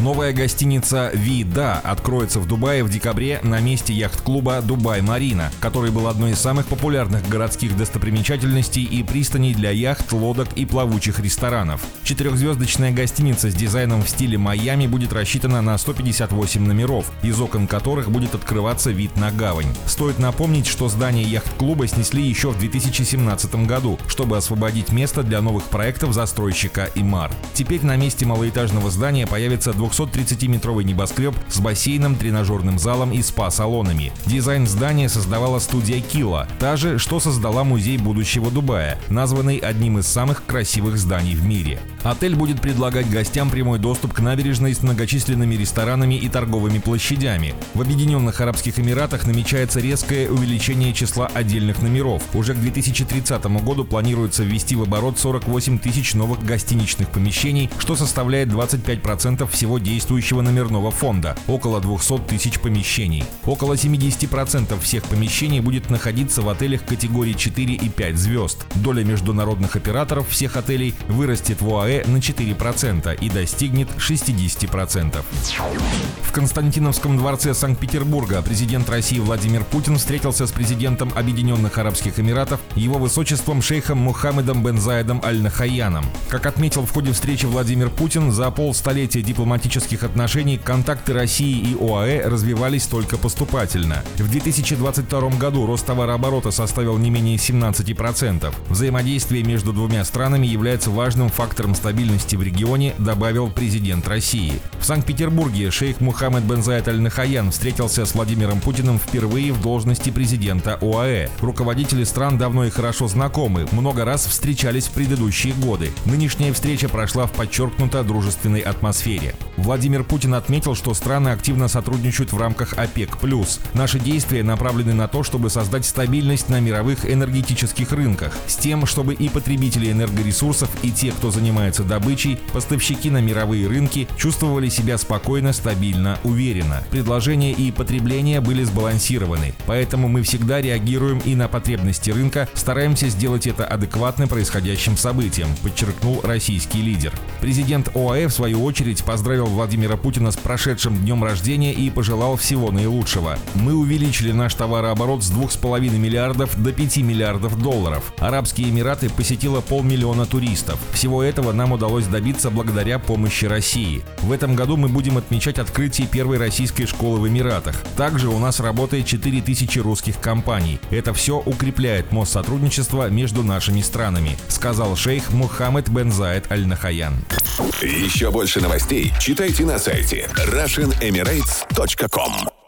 Новая гостиница «Вида» откроется в Дубае в декабре на месте яхт-клуба «Дубай-Марина», который был одной из самых популярных городских достопримечательностей и пристаней для яхт, лодок и плавучих ресторанов. Четырехзвездочная гостиница с дизайном в стиле Майами будет рассчитана на 158 номеров, из окон которых будет открываться вид на гавань. Стоит напомнить, что здание яхт-клуба снесли еще в 2017 году, чтобы освободить место для новых проектов застройщика «Имар». Теперь на месте малоэтажного здания появится 230-метровый небоскреб с бассейном, тренажерным залом и спа-салонами. Дизайн здания создавала студия Кила, та же, что создала Музей будущего Дубая, названный одним из самых красивых зданий в мире. Отель будет предлагать гостям прямой доступ к набережной с многочисленными ресторанами и торговыми площадями. В Объединенных Арабских Эмиратах намечается резкое увеличение числа отдельных номеров. Уже к 2030 году планируется ввести в оборот 48 тысяч новых гостиничных помещений, что составляет 25% всего действующего номерного фонда – около 200 тысяч помещений. Около 70% всех помещений будет находиться в отелях категории 4 и 5 звезд. Доля международных операторов всех отелей вырастет в ОАЭ на 4% и достигнет 60%. В Константиновском дворце Санкт-Петербурга президент России Владимир Путин встретился с президентом Объединенных Арабских Эмиратов, его высочеством шейхом Мухаммедом бен Заедом Аль-Нахаяном. Как отметил в ходе встречи Владимир Путин, за полстолетия дипломатических отношений контакты России и ОАЭ развивались только поступательно. В 2022 году рост товарооборота составил не менее 17%. Взаимодействие между двумя странами является важным фактором стабильности в регионе, добавил президент России. В Санкт-Петербурге шейх Мухаммед бен Заид Аль-Нахаян встретился с Владимиром Путиным впервые в должности президента ОАЭ. Руководители стран давно и хорошо знакомы, много раз встречались в предыдущие годы. Нынешняя встреча прошла в подчеркнуто дружественной атмосфере. Владимир Путин отметил, что страны активно сотрудничают в рамках ОПЕК+. Наши действия направлены на то, чтобы создать стабильность на мировых энергетических рынках, с тем, чтобы и потребители энергоресурсов, и те, кто занимается добычей, поставщики на мировые рынки чувствовали себя спокойно, стабильно, уверенно. Предложения и потребление были сбалансированы, поэтому мы всегда реагируем и на потребности рынка, стараемся сделать это адекватно происходящим событиям, подчеркнул российский лидер. Президент ОАЭ, в свою очередь, поздравил Владимира Путина с прошедшим днем рождения и пожелал всего наилучшего. Мы увеличили наш товарооборот с 2,5 миллиардов до 5 миллиардов долларов. Арабские Эмираты посетило полмиллиона туристов. Всего этого нам удалось добиться благодаря помощи России. В этом году мы будем отмечать открытие первой российской школы в Эмиратах. Также у нас работает 4000 русских компаний. Это все укрепляет мост сотрудничества между нашими странами, сказал шейх Мухаммед бен Заед Аль-Нахаян. Еще больше новостей читайте на сайте RussianEmirates.com